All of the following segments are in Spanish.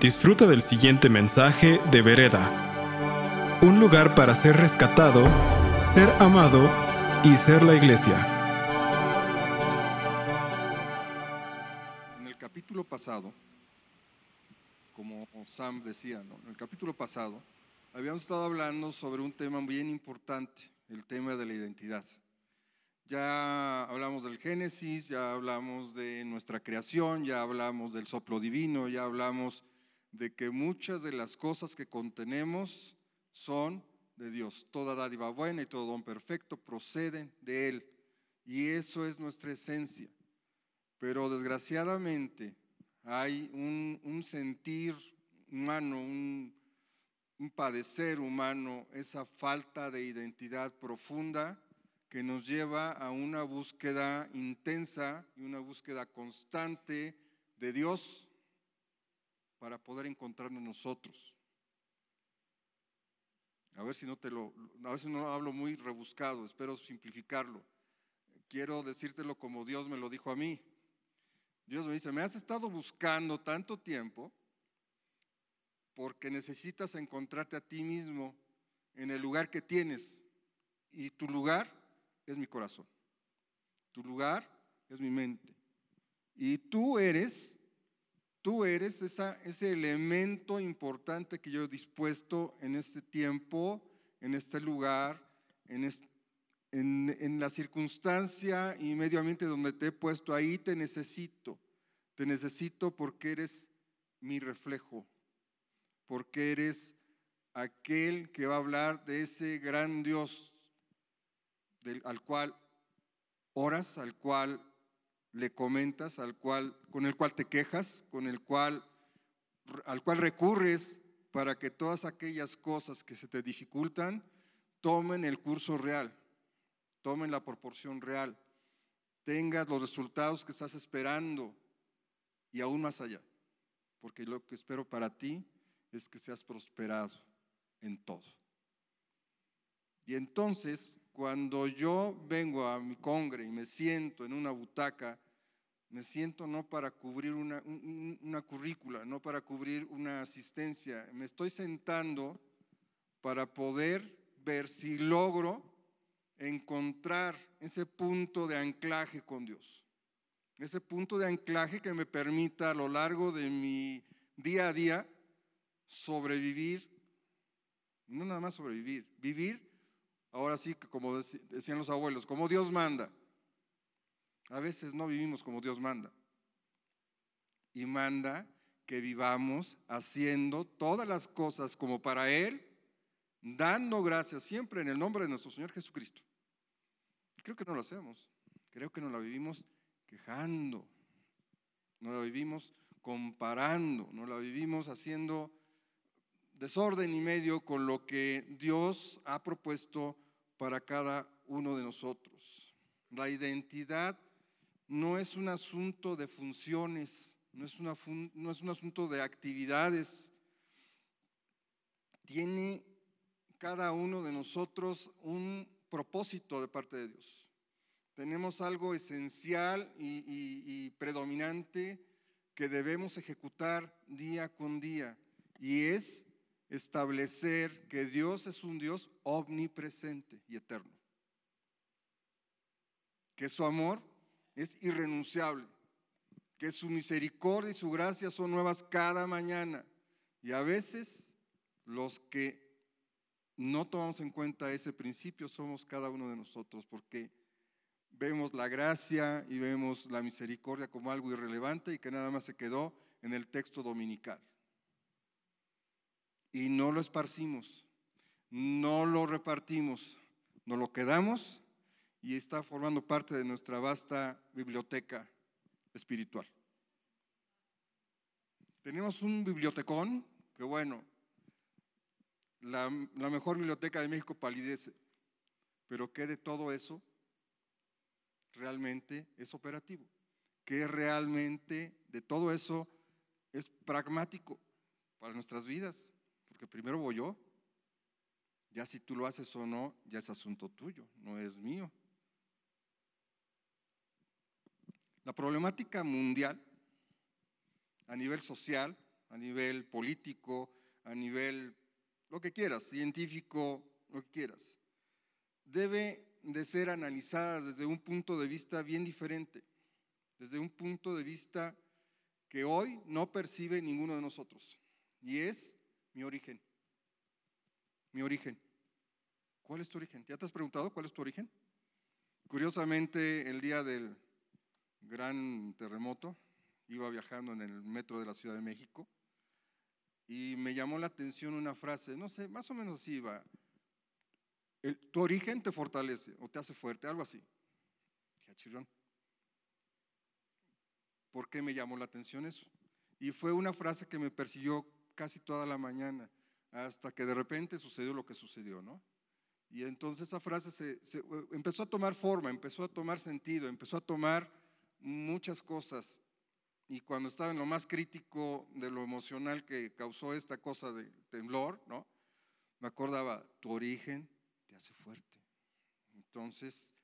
Disfruta del siguiente mensaje de Vereda. Un lugar para ser rescatado, ser amado y ser la iglesia. En el capítulo pasado, como Sam decía, ¿no? en el capítulo pasado habíamos estado hablando sobre un tema bien importante, el tema de la identidad. Ya hablamos del Génesis, ya hablamos de nuestra creación, ya hablamos del soplo divino, ya hablamos de que muchas de las cosas que contenemos son de Dios. Toda dádiva buena y todo don perfecto proceden de Él. Y eso es nuestra esencia. Pero desgraciadamente hay un, sentir humano, un, padecer humano, esa falta de identidad profunda que nos lleva a una búsqueda intensa y una búsqueda constante de Dios para poder encontrarnos nosotros. A ver si no te lo, a veces no hablo muy rebuscado, espero simplificarlo. Quiero decírtelo como Dios me lo dijo a mí. Dios me dice, me has estado buscando tanto tiempo porque necesitas encontrarte a ti mismo en el lugar que tienes. Y tu lugar es mi corazón. Tu lugar es mi mente. Y tú eres, tú eres ese elemento importante que yo he dispuesto en este tiempo, en este lugar, en la circunstancia y medio ambiente donde te he puesto. Ahí te necesito. Te necesito porque eres mi reflejo, porque eres aquel que va a hablar de ese gran Dios al cual oras, al cual le comentas, al cual, con el cual te quejas, con el cual, al cual recurres para que todas aquellas cosas que se te dificultan tomen el curso real, tomen la proporción real, tengas los resultados que estás esperando y aún más allá. Porque lo que espero para ti es que seas prosperado en todo. Y entonces, cuando yo vengo a mi congre y me siento en una butaca, me siento no para cubrir una, una currícula, no para cubrir una asistencia, me estoy sentando para poder ver si logro encontrar ese punto de anclaje con Dios. Ese punto de anclaje que me permita a lo largo de mi día a día sobrevivir, no nada más sobrevivir, vivir Ahora sí, como decían los abuelos, como Dios manda. A veces no vivimos como Dios manda. Y manda que vivamos haciendo todas las cosas como para Él, dando gracias siempre en el nombre de nuestro Señor Jesucristo. Creo que no lo hacemos. Creo que no la vivimos quejando. No la vivimos comparando. No la vivimos haciendo desorden y medio con lo que Dios ha propuesto para cada uno de nosotros. La identidad no es un asunto de funciones, no es, no es un asunto de actividades. Tiene cada uno de nosotros un propósito de parte de Dios. Tenemos algo esencial y predominante que debemos ejecutar día con día y es establecer que Dios es un Dios omnipresente y eterno. Que su amor es irrenunciable. Que su misericordia y su gracia son nuevas cada mañana. Y a veces los que no tomamos en cuenta ese principio somos cada uno de nosotros porque vemos la gracia y vemos la misericordia como algo irrelevante y que nada más se quedó en el texto dominical y no lo esparcimos, no lo repartimos, nos lo quedamos y está formando parte de nuestra vasta biblioteca espiritual. Tenemos un bibliotecón que bueno, la, la mejor biblioteca de México palidece, pero ¿qué de todo eso realmente es operativo? ¿Qué realmente de todo eso es pragmático para nuestras vidas? Porque primero voy yo. Ya si tú lo haces o no, ya es asunto tuyo, no es mío. La problemática mundial a nivel social a nivel político, a nivel lo que quieras, científico, lo que quieras, debe de ser analizada desde un punto de vista bien diferente, desde un punto de vista que hoy no percibe ninguno de nosotros, y es mi origen. Mi origen. ¿Cuál es tu origen? ¿Ya te has preguntado cuál es tu origen? Curiosamente, el día del gran terremoto, iba viajando en el metro de la Ciudad de México y me llamó la atención una frase, no sé, más o menos así iba. tu origen te fortalece o te hace fuerte, algo así. Dije, ¿Por qué me llamó la atención eso? Y fue una frase que me persiguió casi toda la mañana, hasta que de repente sucedió lo que sucedió, ¿no? Y entonces esa frase se, empezó a tomar forma, empezó a tomar sentido, empezó a tomar muchas cosas. Y cuando estaba en lo más crítico de lo emocional que causó esta cosa de temblor, ¿no? Me acordaba, tu origen te hace fuerte. Entonces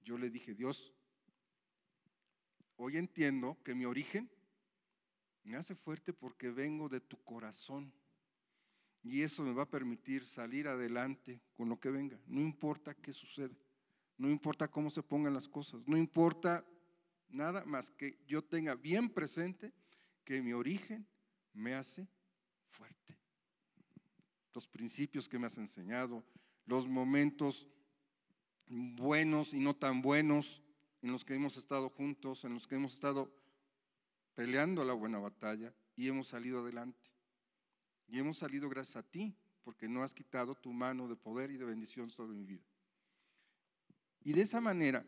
yo le dije, Dios, hoy entiendo que mi origen me hace fuerte porque vengo de tu corazón. Y eso me va a permitir salir adelante con lo que venga. No importa qué suceda. No importa cómo se pongan las cosas. No importa nada más que yo tenga bien presente que mi origen me hace fuerte. Los principios que me has enseñado, los momentos buenos y no tan buenos en los que hemos estado juntos, en los que hemos estado peleando la buena batalla y hemos salido adelante. Y hemos salido gracias a ti, porque no has quitado tu mano de poder y de bendición sobre mi vida. Y de esa manera,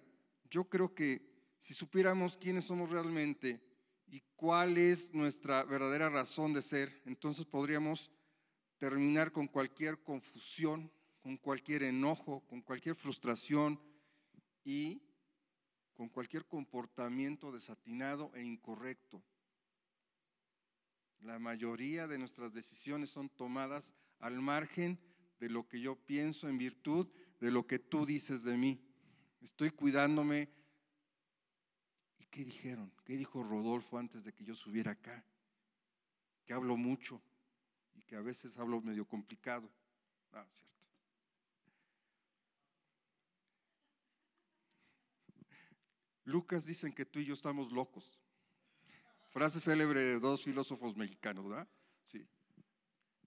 yo creo que si supiéramos quiénes somos realmente y cuál es nuestra verdadera razón de ser, entonces podríamos terminar con cualquier confusión, con cualquier enojo, con cualquier frustración y con cualquier comportamiento desatinado e incorrecto. La mayoría de nuestras decisiones son tomadas al margen de lo que yo pienso en virtud de lo que tú dices de mí. Estoy cuidándome ¿Qué dijeron? ¿Qué dijo Rodolfo antes de que yo subiera acá? Que hablo mucho y que a veces hablo medio complicado. Ah, cierto. Lucas dicen que tú y yo estamos locos. Frase célebre de dos filósofos mexicanos, ¿verdad? Sí.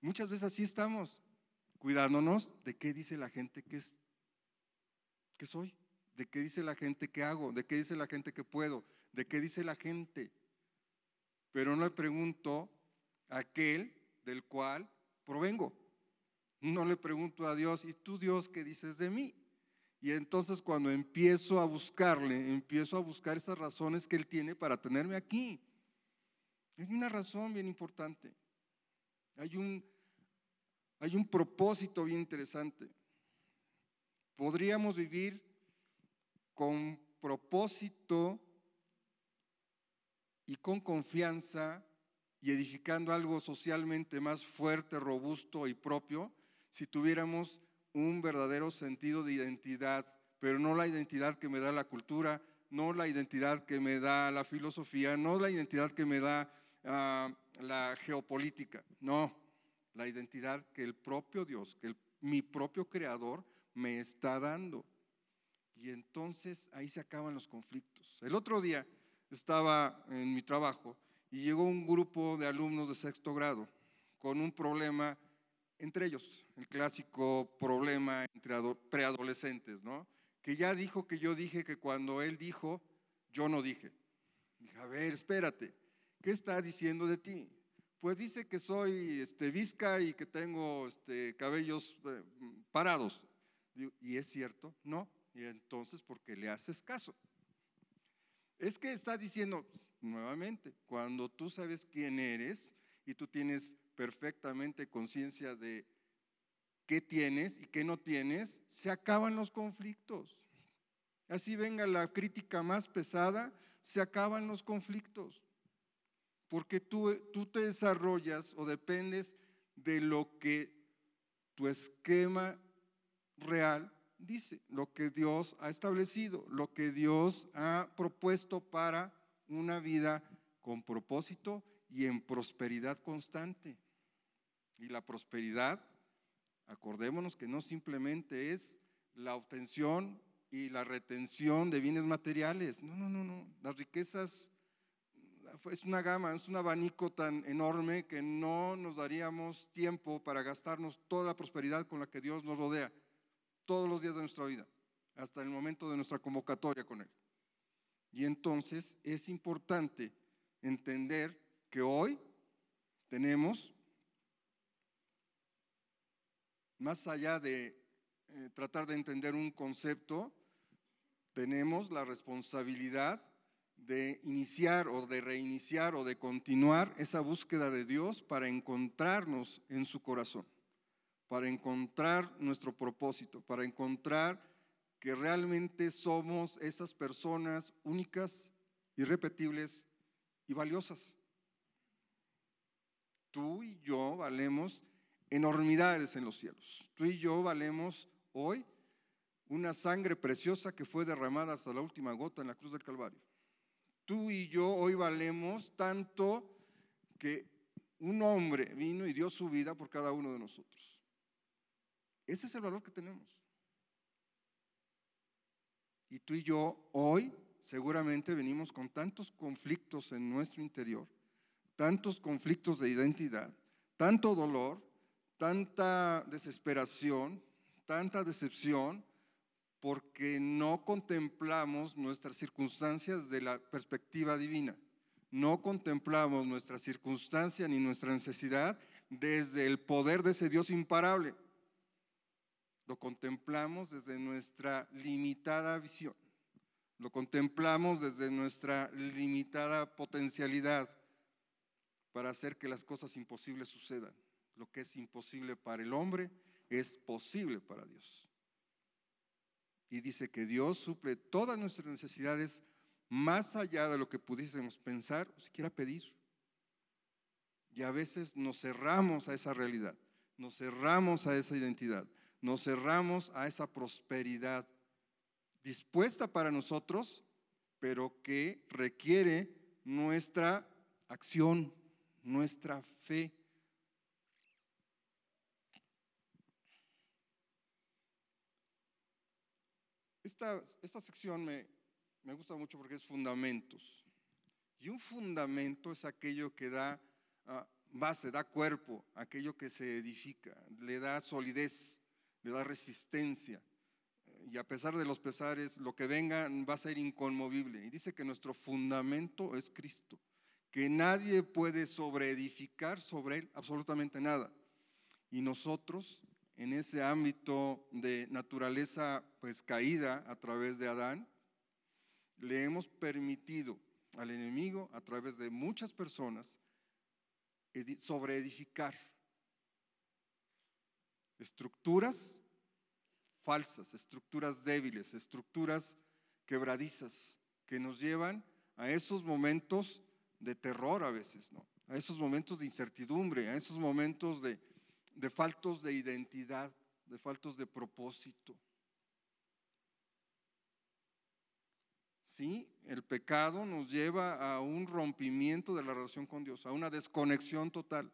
Muchas veces así estamos, cuidándonos de qué dice la gente que es, que soy de qué dice la gente que hago, de qué dice la gente que puedo, de qué dice la gente. Pero no le pregunto a aquel del cual provengo. No le pregunto a Dios, ¿y tú Dios qué dices de mí? Y entonces cuando empiezo a buscarle, empiezo a buscar esas razones que Él tiene para tenerme aquí. Es una razón bien importante. Hay un, hay un propósito bien interesante. Podríamos vivir con propósito y con confianza y edificando algo socialmente más fuerte, robusto y propio, si tuviéramos un verdadero sentido de identidad, pero no la identidad que me da la cultura, no la identidad que me da la filosofía, no la identidad que me da ah, la geopolítica, no, la identidad que el propio Dios, que mi propio creador me está dando. Y entonces ahí se acaban los conflictos. El otro día estaba en mi trabajo y llegó un grupo de alumnos de sexto grado con un problema entre ellos, el clásico problema entre preadolescentes, ¿no? Que ya dijo que yo dije que cuando él dijo, yo no dije. Dije, a ver, espérate, ¿qué está diciendo de ti? Pues dice que soy este, visca y que tengo este, cabellos eh, parados. ¿Y es cierto? No, y entonces, ¿por qué le haces caso? Es que está diciendo, nuevamente, cuando tú sabes quién eres y tú tienes perfectamente conciencia de qué tienes y qué no tienes, se acaban los conflictos. Así venga la crítica más pesada, se acaban los conflictos. Porque tú, tú te desarrollas o dependes de lo que tu esquema real dice, lo que Dios ha establecido, lo que Dios ha propuesto para una vida con propósito y en prosperidad constante. Y la prosperidad, acordémonos que no simplemente es la obtención y la retención de bienes materiales. No, no, no, no. Las riquezas es una gama, es un abanico tan enorme que no nos daríamos tiempo para gastarnos toda la prosperidad con la que Dios nos rodea todos los días de nuestra vida, hasta el momento de nuestra convocatoria con Él. Y entonces es importante entender que hoy tenemos, más allá de eh, tratar de entender un concepto, tenemos la responsabilidad de iniciar o de reiniciar o de continuar esa búsqueda de Dios para encontrarnos en su corazón, para encontrar nuestro propósito, para encontrar que realmente somos esas personas únicas, irrepetibles y valiosas. Tú y yo valemos enormidades en los cielos. Tú y yo valemos hoy una sangre preciosa que fue derramada hasta la última gota en la cruz del Calvario. Tú y yo hoy valemos tanto que un hombre vino y dio su vida por cada uno de nosotros. Ese es el valor que tenemos. Y tú y yo hoy seguramente venimos con tantos conflictos en nuestro interior, tantos conflictos de identidad, tanto dolor, tanta desesperación, tanta decepción, porque no contemplamos nuestras circunstancias de la perspectiva divina. No contemplamos nuestra circunstancia ni nuestra necesidad desde el poder de ese Dios imparable. Lo contemplamos desde nuestra limitada visión. Lo contemplamos desde nuestra limitada potencialidad para hacer que las cosas imposibles sucedan. Lo que es imposible para el hombre es posible para Dios y dice que Dios suple todas nuestras necesidades más allá de lo que pudiésemos pensar o siquiera pedir. Y a veces nos cerramos a esa realidad, nos cerramos a esa identidad, nos cerramos a esa prosperidad dispuesta para nosotros, pero que requiere nuestra acción, nuestra fe. Esta, sección me, me gusta mucho porque es fundamentos. Y un fundamento es aquello que da ah, base, da cuerpo, aquello que se edifica, le da solidez, le da resistencia. Y a pesar de los pesares, lo que venga va a ser inconmovible. Y dice que nuestro fundamento es Cristo, que nadie puede sobreedificar sobre él absolutamente nada. Y nosotros en ese ámbito de naturaleza pues caída a través de Adán, le hemos permitido al enemigo a través de muchas personas sobreedificar estructuras falsas, estructuras débiles, estructuras quebradizas que nos llevan a esos momentos de terror a veces, ¿no? A esos momentos de incertidumbre, a esos momentos de, de faltos de identidad, de faltos de propósito. Sí, el pecado nos lleva a un rompimiento de la relación con Dios, a una desconexión total,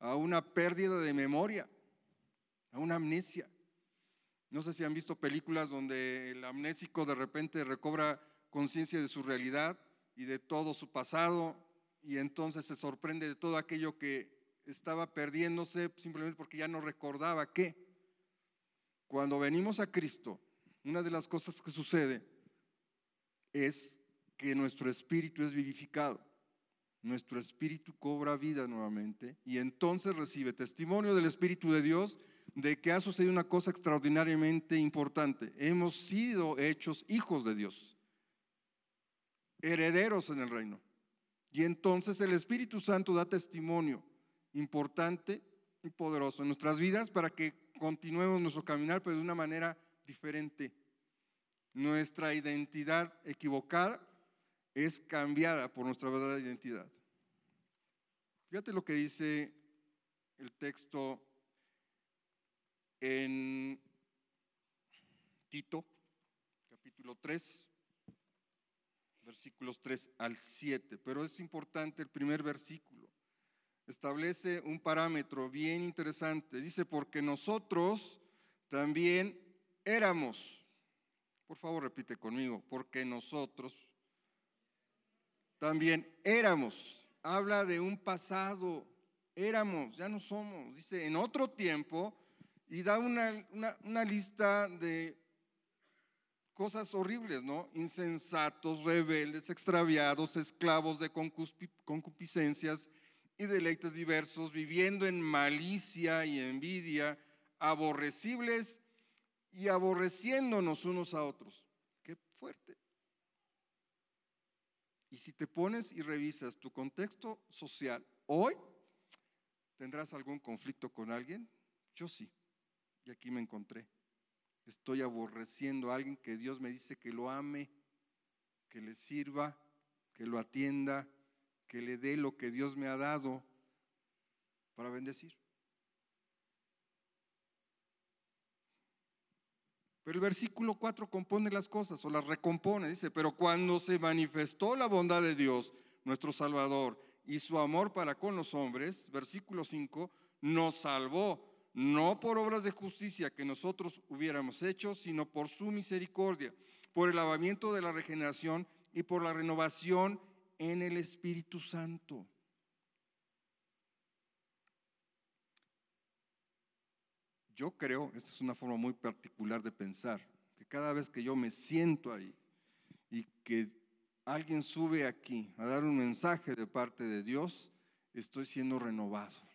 a una pérdida de memoria, a una amnesia. No sé si han visto películas donde el amnésico de repente recobra conciencia de su realidad y de todo su pasado y entonces se sorprende de todo aquello que estaba perdiéndose simplemente porque ya no recordaba qué. Cuando venimos a Cristo, una de las cosas que sucede es que nuestro espíritu es vivificado. Nuestro espíritu cobra vida nuevamente y entonces recibe testimonio del Espíritu de Dios de que ha sucedido una cosa extraordinariamente importante. Hemos sido hechos hijos de Dios, herederos en el reino. Y entonces el Espíritu Santo da testimonio importante y poderoso en nuestras vidas para que continuemos nuestro caminar, pero de una manera diferente. Nuestra identidad equivocada es cambiada por nuestra verdadera identidad. Fíjate lo que dice el texto en Tito, capítulo 3, versículos 3 al 7, pero es importante el primer versículo. establece un parámetro bien interesante. Dice, porque nosotros también éramos. Por favor, repite conmigo, porque nosotros también éramos. Habla de un pasado, éramos, ya no somos. Dice, en otro tiempo, y da una, una lista de cosas horribles, ¿no? Insensatos, rebeldes, extraviados, esclavos de concupiscencias y deleites diversos, viviendo en malicia y envidia, aborrecibles y aborreciéndonos unos a otros. Qué fuerte. Y si te pones y revisas tu contexto social hoy, ¿tendrás algún conflicto con alguien? Yo sí. Y aquí me encontré. Estoy aborreciendo a alguien que Dios me dice que lo ame, que le sirva, que lo atienda, que le dé lo que Dios me ha dado para bendecir. Pero el versículo 4 compone las cosas o las recompone. Dice, pero cuando se manifestó la bondad de Dios, nuestro Salvador, y su amor para con los hombres, versículo 5, nos salvó no por obras de justicia que nosotros hubiéramos hecho, sino por su misericordia, por el lavamiento de la regeneración y por la renovación en el Espíritu Santo. Yo creo, esta es una forma muy particular de pensar, que cada vez que yo me siento ahí y que alguien sube aquí a dar un mensaje de parte de Dios, estoy siendo renovado.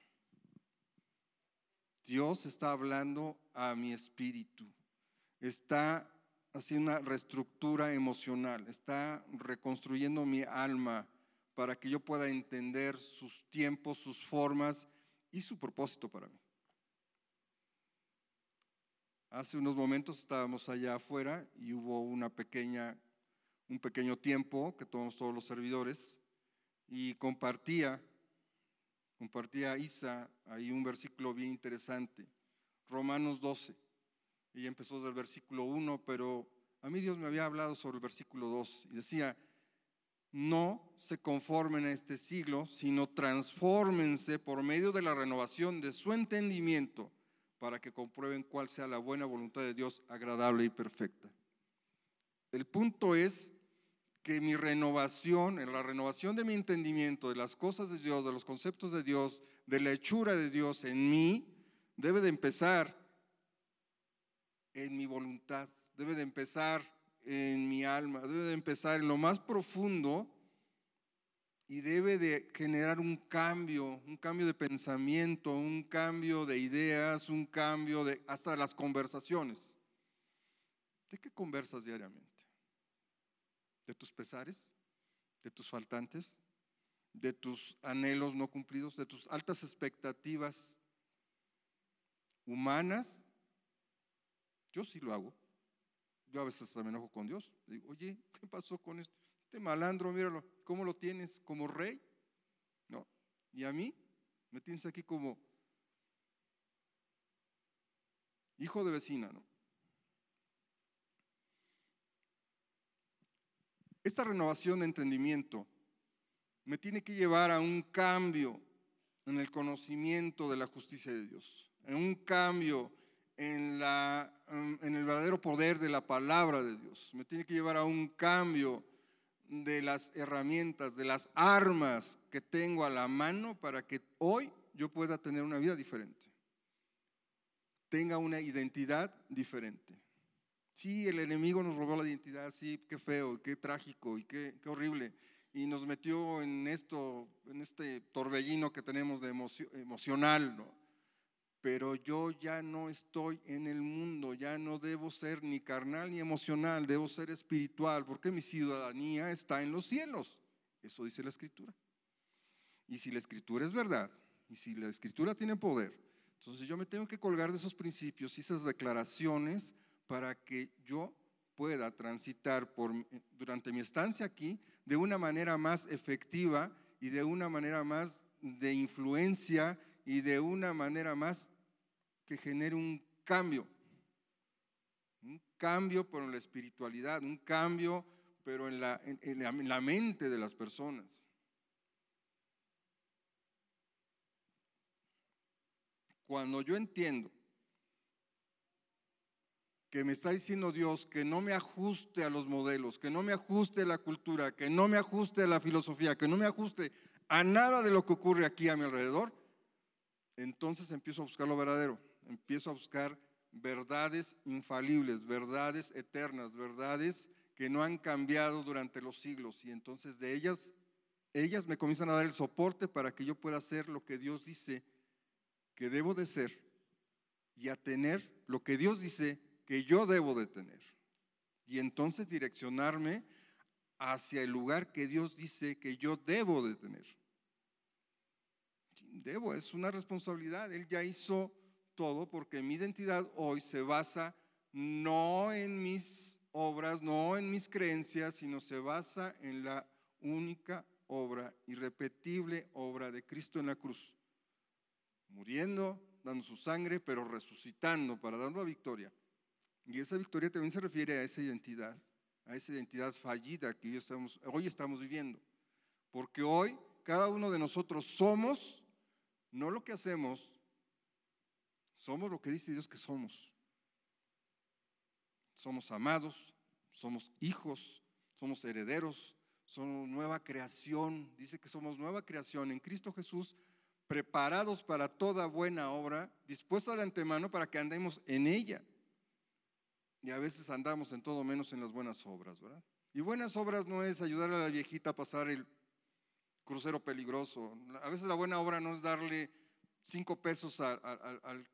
Dios está hablando a mi espíritu, está haciendo una reestructura emocional, está reconstruyendo mi alma para que yo pueda entender sus tiempos, sus formas y su propósito para mí. Hace unos momentos estábamos allá afuera y hubo una pequeña, un pequeño tiempo que tomamos todos los servidores y compartía Compartía Isa ahí un versículo bien interesante, Romanos 12. Ella empezó desde el versículo 1, pero a mí Dios me había hablado sobre el versículo 2 y decía, no se conformen a este siglo, sino transfórmense por medio de la renovación de su entendimiento para que comprueben cuál sea la buena voluntad de Dios agradable y perfecta. El punto es que mi renovación, en la renovación de mi entendimiento de las cosas de Dios, de los conceptos de Dios, de la hechura de Dios en mí, debe de empezar en mi voluntad, debe de empezar en mi alma, debe de empezar en lo más profundo y debe de generar un cambio, un cambio de pensamiento, un cambio de ideas, un cambio de hasta las conversaciones. ¿De qué conversas diariamente? De tus pesares, de tus faltantes, de tus anhelos no cumplidos, de tus altas expectativas humanas. Yo sí lo hago. Yo a veces me enojo con Dios. Digo, oye, ¿qué pasó con esto? Este malandro, míralo, ¿cómo lo tienes? ¿Como rey? ¿No? Y a mí me tienes aquí como hijo de vecina, ¿no? Esta renovación de entendimiento me tiene que llevar a un cambio en el conocimiento de la justicia de Dios, en un cambio en, el verdadero poder de la palabra de Dios, me tiene que llevar a un cambio de las herramientas, de las armas que tengo a la mano para que hoy yo pueda tener una vida diferente, tenga una identidad diferente. Sí, el enemigo nos robó la identidad, sí, qué feo, qué trágico y qué, horrible. Y nos metió en esto, en este torbellino que tenemos de emocional, ¿no? Pero yo ya no estoy en el mundo, ya no debo ser ni carnal ni emocional, debo ser espiritual, porque mi ciudadanía está en los cielos. Eso dice la escritura. Y si la escritura es verdad, y si la escritura tiene poder, entonces yo me tengo que colgar de esos principios y esas declaraciones para que yo pueda transitar por, durante mi estancia aquí de una manera más efectiva y de una manera más de influencia y de una manera más que genere un cambio. Un cambio, en la espiritualidad, un cambio, pero en la, en la mente de las personas. Cuando yo entiendo que me está diciendo Dios que no me ajuste a los modelos, que no me ajuste a la cultura, que no me ajuste a la filosofía, que no me ajuste a nada de lo que ocurre aquí a mi alrededor, entonces empiezo a buscar lo verdadero, empiezo a buscar verdades infalibles, verdades eternas, verdades que no han cambiado durante los siglos y entonces de ellas ellas me comienzan a dar el soporte para que yo pueda hacer lo que Dios dice que debo de ser y a tener lo que Dios dice que yo debo de tener. Y entonces direccionarme hacia el lugar que Dios dice que yo debo de tener. Debo, es una responsabilidad. Él ya hizo todo porque mi identidad hoy se basa no en mis obras, no en mis creencias, sino se basa en la única obra, irrepetible obra de Cristo en la cruz, muriendo, dando su sangre, pero resucitando para darnos la victoria. Y esa victoria también se refiere a esa identidad, a esa identidad fallida que hoy estamos, hoy estamos viviendo. Porque hoy cada uno de nosotros somos, no lo que hacemos, somos lo que dice Dios que somos. Somos amados, somos hijos, somos herederos, somos nueva creación. Dice que somos nueva creación en Cristo Jesús, preparados para toda buena obra, dispuesta de antemano para que andemos en ella. Y a veces andamos en todo menos en las buenas obras, ¿verdad? Y buenas obras no es ayudar a la viejita a pasar el crucero peligroso. A veces la buena obra no es darle cinco pesos al,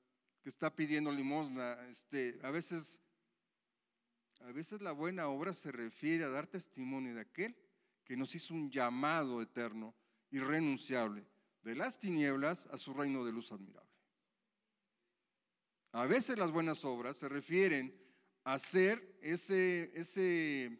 que está pidiendo limosna. Este, a veces a veces la buena obra se refiere a dar testimonio de aquel que nos hizo un llamado eterno, irrenunciable, de las tinieblas a su reino de luz admirable. A veces las buenas obras se refieren a ser ese, ese,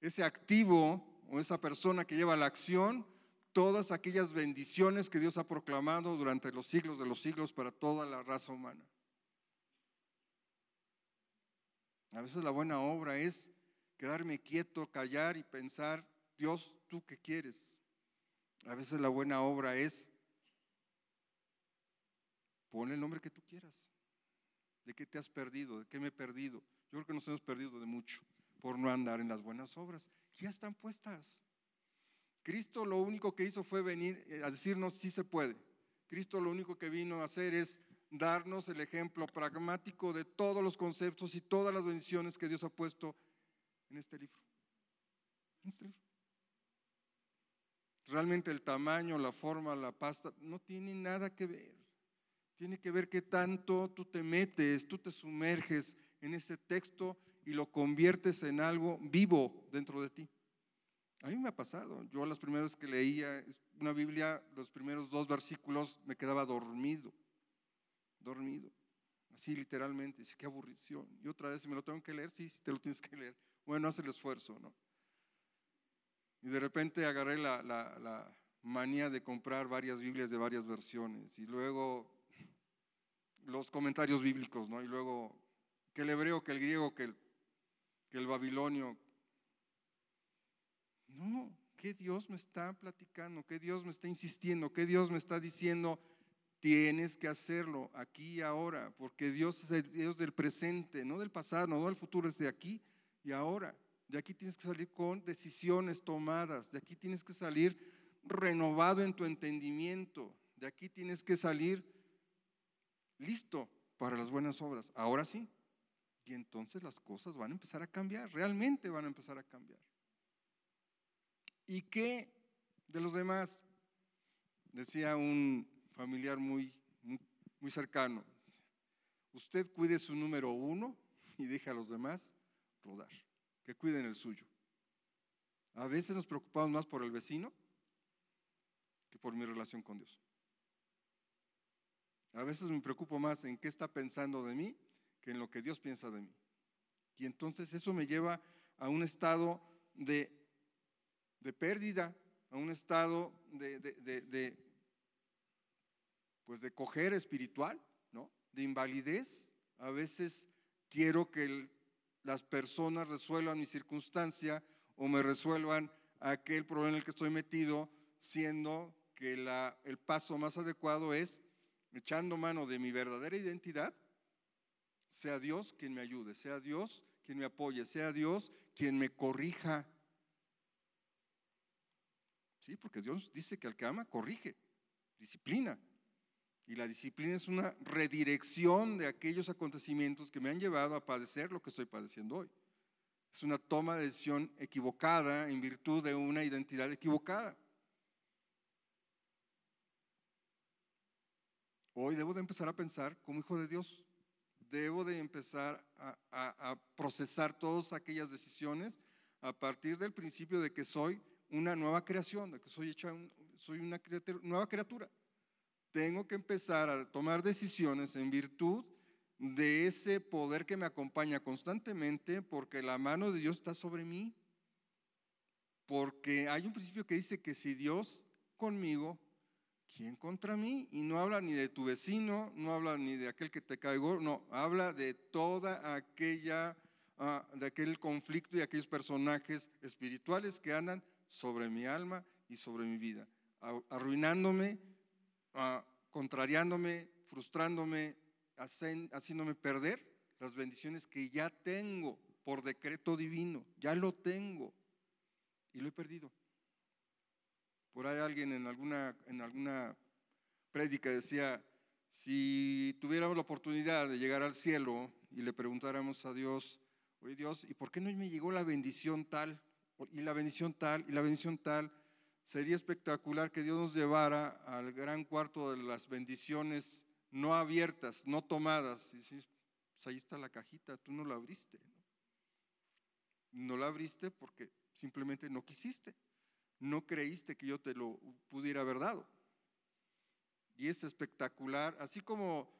ese activo o esa persona que lleva la acción todas aquellas bendiciones que Dios ha proclamado durante los siglos de los siglos para toda la raza humana. A veces la buena obra es quedarme quieto, callar y pensar Dios, ¿tú qué quieres? A veces la buena obra es, pon el nombre que tú quieras. ¿De qué te has perdido? ¿De qué me he perdido? Yo creo que nos hemos perdido de mucho por no andar en las buenas obras. Ya están puestas. Cristo lo único que hizo fue venir eh, a decirnos si se puede. Cristo lo único que vino a hacer es darnos el ejemplo pragmático de todos los conceptos y todas las bendiciones que Dios ha puesto en este libro. En este libro. Realmente el tamaño, la forma, la pasta, no tiene nada que ver. Tiene que ver qué tanto tú te metes, tú te sumerges en ese texto y lo conviertes en algo vivo dentro de ti. A mí me ha pasado. Yo las primeras que leía una Biblia, los primeros dos versículos, me quedaba dormido. Dormido. Así literalmente. Dice, qué aburrición. Y otra vez, si me lo tengo que leer, sí, sí te lo tienes que leer. Bueno, haz el esfuerzo, ¿no? Y de repente agarré la, manía de comprar varias Biblias de varias versiones y luego los comentarios bíblicos, ¿no? Y luego que el hebreo, que el griego, que el, que el babilonio. No, ¿qué Dios me está platicando? ¿Qué Dios me está insistiendo? ¿Qué Dios me está diciendo? Tienes que hacerlo aquí y ahora, porque Dios es el Dios del presente, no del pasado, no del futuro, es de aquí y ahora. De aquí tienes que salir con decisiones tomadas. De aquí tienes que salir renovado en tu entendimiento. De aquí tienes que salir listo para las buenas obras. Ahora sí. Y entonces las cosas van a empezar a cambiar. Realmente van a empezar a cambiar. ¿Y qué de los demás? Decía un familiar muy, muy, cercano. Usted cuide su número uno y deje a los demás rodar que cuiden el suyo. A veces nos preocupamos más por el vecino que por mi relación con Dios. A veces me preocupo más en qué está pensando de mí en lo que Dios piensa de mí. Y entonces eso me lleva a un estado de, de pérdida, a un estado de, de, pues de coger espiritual, ¿no? De invalidez. A veces quiero que las personas resuelvan mi circunstancia o me resuelvan aquel problema en el que estoy metido, siendo que la, el paso más adecuado es echando mano de mi verdadera identidad, sea Dios quien me ayude, sea Dios quien me apoye, sea Dios quien me corrija. Sí, porque Dios dice que al que ama corrige, disciplina. Y la disciplina es una redirección de aquellos acontecimientos que me han llevado a padecer lo que estoy padeciendo hoy. Es una toma de decisión equivocada en virtud de una identidad equivocada. Hoy debo de empezar a pensar como hijo de Dios. Debo de empezar a, procesar todas aquellas decisiones a partir del principio de que soy una nueva creación, de que soy hecha, soy una nueva criatura. Tengo que empezar a tomar decisiones en virtud de ese poder que me acompaña constantemente porque la mano de Dios está sobre mí. Porque hay un principio que dice que si Dios conmigo, ¿quién contra mí? Y no habla ni de tu vecino, no habla ni de aquel que te caigo, no, habla de toda aquella, ah, de aquel conflicto y aquellos personajes espirituales que andan sobre mi alma y sobre mi vida, arruinándome, ah, contrariándome, frustrándome, haciéndome perder las bendiciones que ya tengo por decreto divino, ya lo tengo y lo he perdido. Por ahí alguien en alguna, en alguna prédica decía, si tuviéramos la oportunidad de llegar al cielo y le preguntáramos a Dios, oye Dios, ¿y por qué no me llegó la bendición tal? Y la bendición tal, y la bendición tal. Sería espectacular que Dios nos llevara al gran cuarto de las bendiciones no abiertas, no tomadas. Y pues ahí está la cajita, tú no la abriste. No la abriste porque simplemente no quisiste no creíste que yo te lo pudiera haber dado. Y es espectacular, así como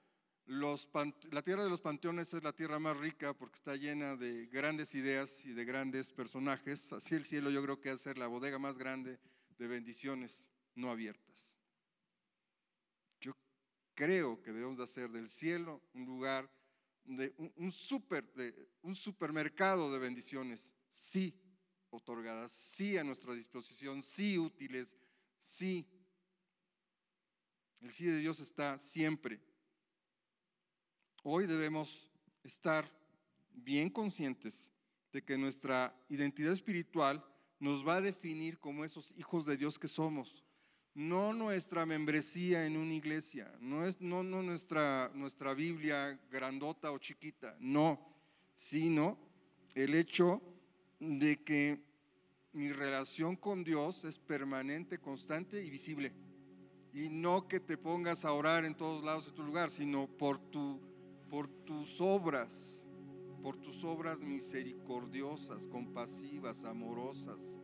la tierra de los panteones es la tierra más rica porque está llena de grandes ideas y de grandes personajes, así el cielo yo creo que va ser la bodega más grande de bendiciones no abiertas. Yo creo que debemos de hacer del cielo un lugar de un, de un supermercado de bendiciones, sí, otorgadas, sí a nuestra disposición, sí útiles, sí. El sí de Dios está siempre. Hoy debemos estar bien conscientes de que nuestra identidad espiritual nos va a definir como esos hijos de Dios que somos. No nuestra membresía en una iglesia, no, es, no, no nuestra, nuestra Biblia grandota o chiquita, no, sino el hecho de que mi relación con Dios es permanente, constante y visible. Y no que te pongas a orar en todos lados de tu lugar, sino por, tu, por tus obras, por tus obras misericordiosas, compasivas, amorosas,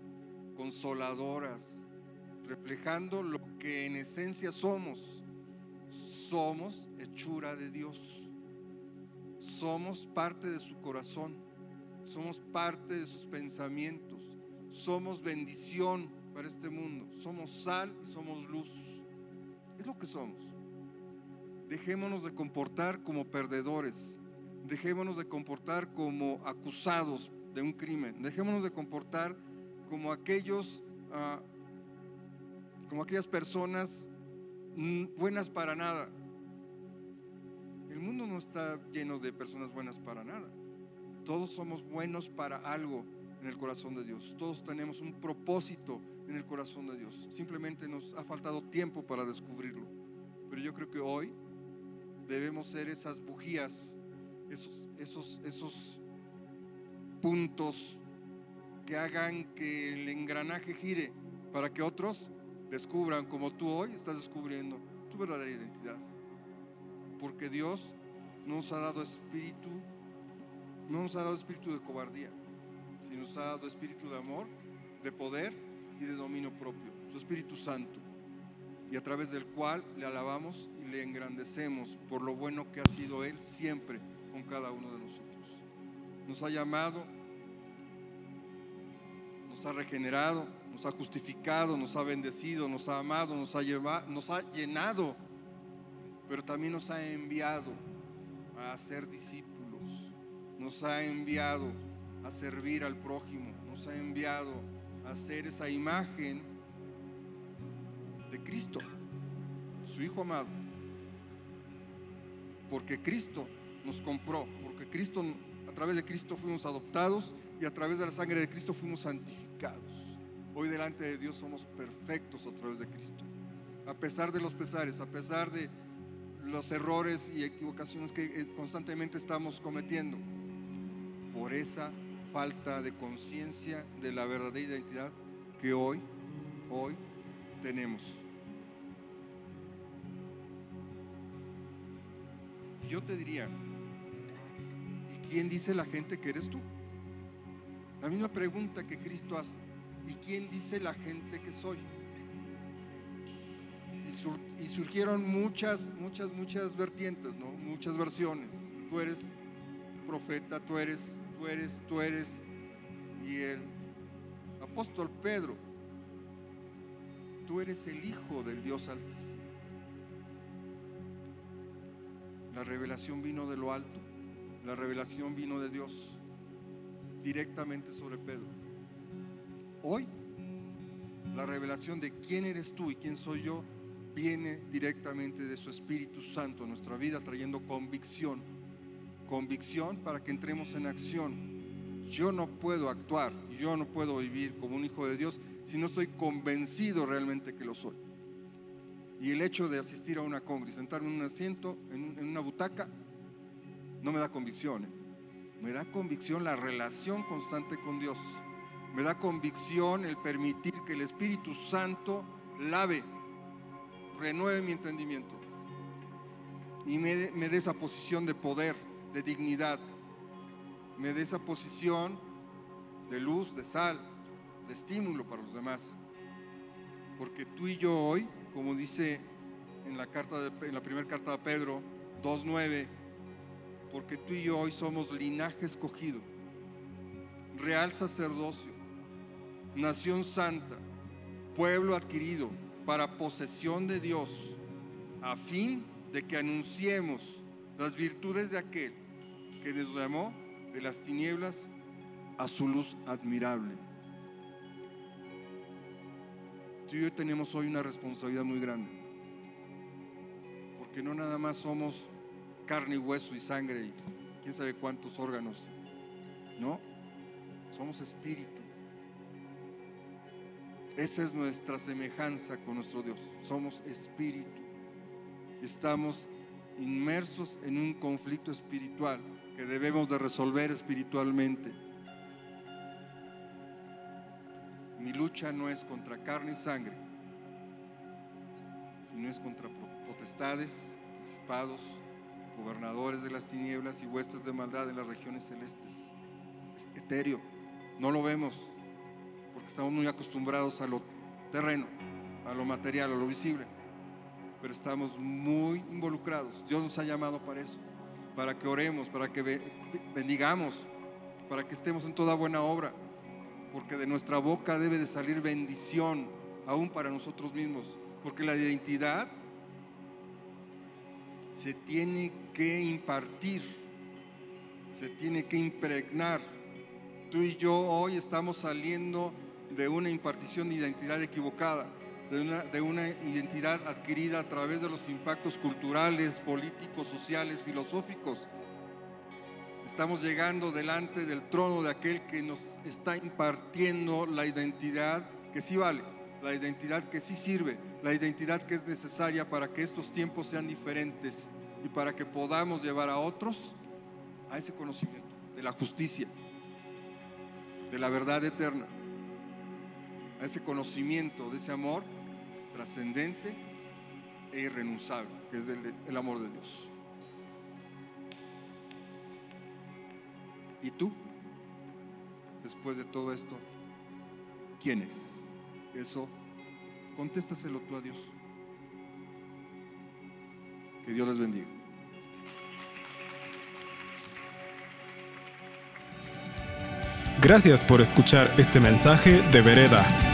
consoladoras, reflejando lo que en esencia somos. Somos hechura de Dios. Somos parte de su corazón somos parte de sus pensamientos, somos bendición para este mundo, somos sal y somos luz. Es lo que somos. Dejémonos de comportar como perdedores, dejémonos de comportar como acusados de un crimen, dejémonos de comportar como aquellos, ah, como aquellas personas mm, buenas para nada. El mundo no está lleno de personas buenas para nada. Todos somos buenos para algo en el corazón de Dios. Todos tenemos un propósito en el corazón de Dios. Simplemente nos ha faltado tiempo para descubrirlo. Pero yo creo que hoy debemos ser esas bujías, esos, puntos que hagan que el engranaje gire para que otros descubran, como tú hoy estás descubriendo, tu verdadera identidad. Porque Dios nos ha dado espíritu no nos ha dado espíritu de cobardía, sino nos ha dado espíritu de amor, de poder y de dominio propio, su Espíritu Santo, y a través del cual le alabamos y le engrandecemos por lo bueno que ha sido Él siempre con cada uno de nosotros. Nos ha llamado, nos ha regenerado, nos ha justificado, nos ha bendecido, nos ha amado, nos ha, llevado, nos ha llenado, pero también nos ha enviado a ser discípulos nos ha enviado a servir al prójimo, nos ha enviado a ser esa imagen de Cristo, su Hijo amado, porque Cristo nos compró, porque Cristo, a través de Cristo fuimos adoptados y a través de la sangre de Cristo fuimos santificados. Hoy delante de Dios somos perfectos a través de Cristo. A pesar de los pesares, a pesar de los errores y equivocaciones que constantemente estamos cometiendo, por esa falta de conciencia de la verdadera identidad que hoy, hoy tenemos. Yo te diría, ¿y quién dice la gente que eres tú? La misma pregunta que Cristo hace, ¿y quién dice la gente que soy? Y, surgieron muchas, muchas, muchas vertientes, ¿no? Muchas versiones. Tú eres profeta, tú eres, tú eres, tú eres. Y el apóstol Pedro, tú eres el Hijo del Dios Altísimo. La revelación vino de lo alto, la revelación vino de Dios directamente sobre Pedro. Hoy, la revelación de quién eres tú y quién soy yo viene directamente de su Espíritu Santo a nuestra vida, trayendo convicción. Convicción para que entremos en acción. Yo no puedo actuar, yo no puedo vivir como un hijo de Dios si no estoy convencido realmente que lo soy. Y el hecho de asistir a una congre, sentarme en un asiento, en, una butaca, no me da convicción. ¿eh? Me da convicción la relación constante con Dios. Me da convicción el permitir que el Espíritu Santo lave renueve mi entendimiento y me, dé esa posición de poder, de dignidad, me dé esa posición de luz, de sal, de estímulo para los demás. Porque tú y yo hoy, como dice en la, carta en la primera carta de Pedro 2.9, porque tú y yo hoy somos linaje escogido, real sacerdocio, nación santa, pueblo adquirido, para posesión de Dios, a fin de que anunciemos las virtudes de aquel que nos llamó de las tinieblas a su luz admirable. Tú y yo tenemos hoy una responsabilidad muy grande, porque no nada más somos carne y hueso y sangre y quién sabe cuántos órganos, no, somos espíritu. Esa es nuestra semejanza con nuestro Dios. Somos espíritu. Estamos inmersos en un conflicto espiritual que debemos de resolver espiritualmente. Mi lucha no es contra carne y sangre, sino es contra potestades, principados, gobernadores de las tinieblas y huestes de maldad en las regiones celestes. Es etéreo, no lo vemos, estamos muy acostumbrados a lo terreno, a lo material, a lo visible, pero estamos muy involucrados. Dios nos ha llamado para eso, para que oremos, para que bendigamos, para que estemos en toda buena obra, porque de nuestra boca debe de salir bendición, aún para nosotros mismos, porque la identidad se tiene que impartir, se tiene que impregnar. Tú y yo hoy estamos saliendo de una impartición de identidad equivocada, de una, de una identidad adquirida a través de los impactos culturales, políticos, sociales, filosóficos. Estamos llegando delante del trono de aquel que nos está impartiendo la identidad que sí vale, la identidad que sí sirve, la identidad que es necesaria para que estos tiempos sean diferentes y para que podamos llevar a otros a ese conocimiento de la justicia, de la verdad eterna a ese conocimiento de ese amor trascendente e irrenunciable, que es el, el amor de Dios. ¿Y tú? Después de todo esto, ¿quién eres? Eso, contéstaselo tú a Dios. Que Dios les bendiga. Gracias por escuchar este mensaje de Vereda.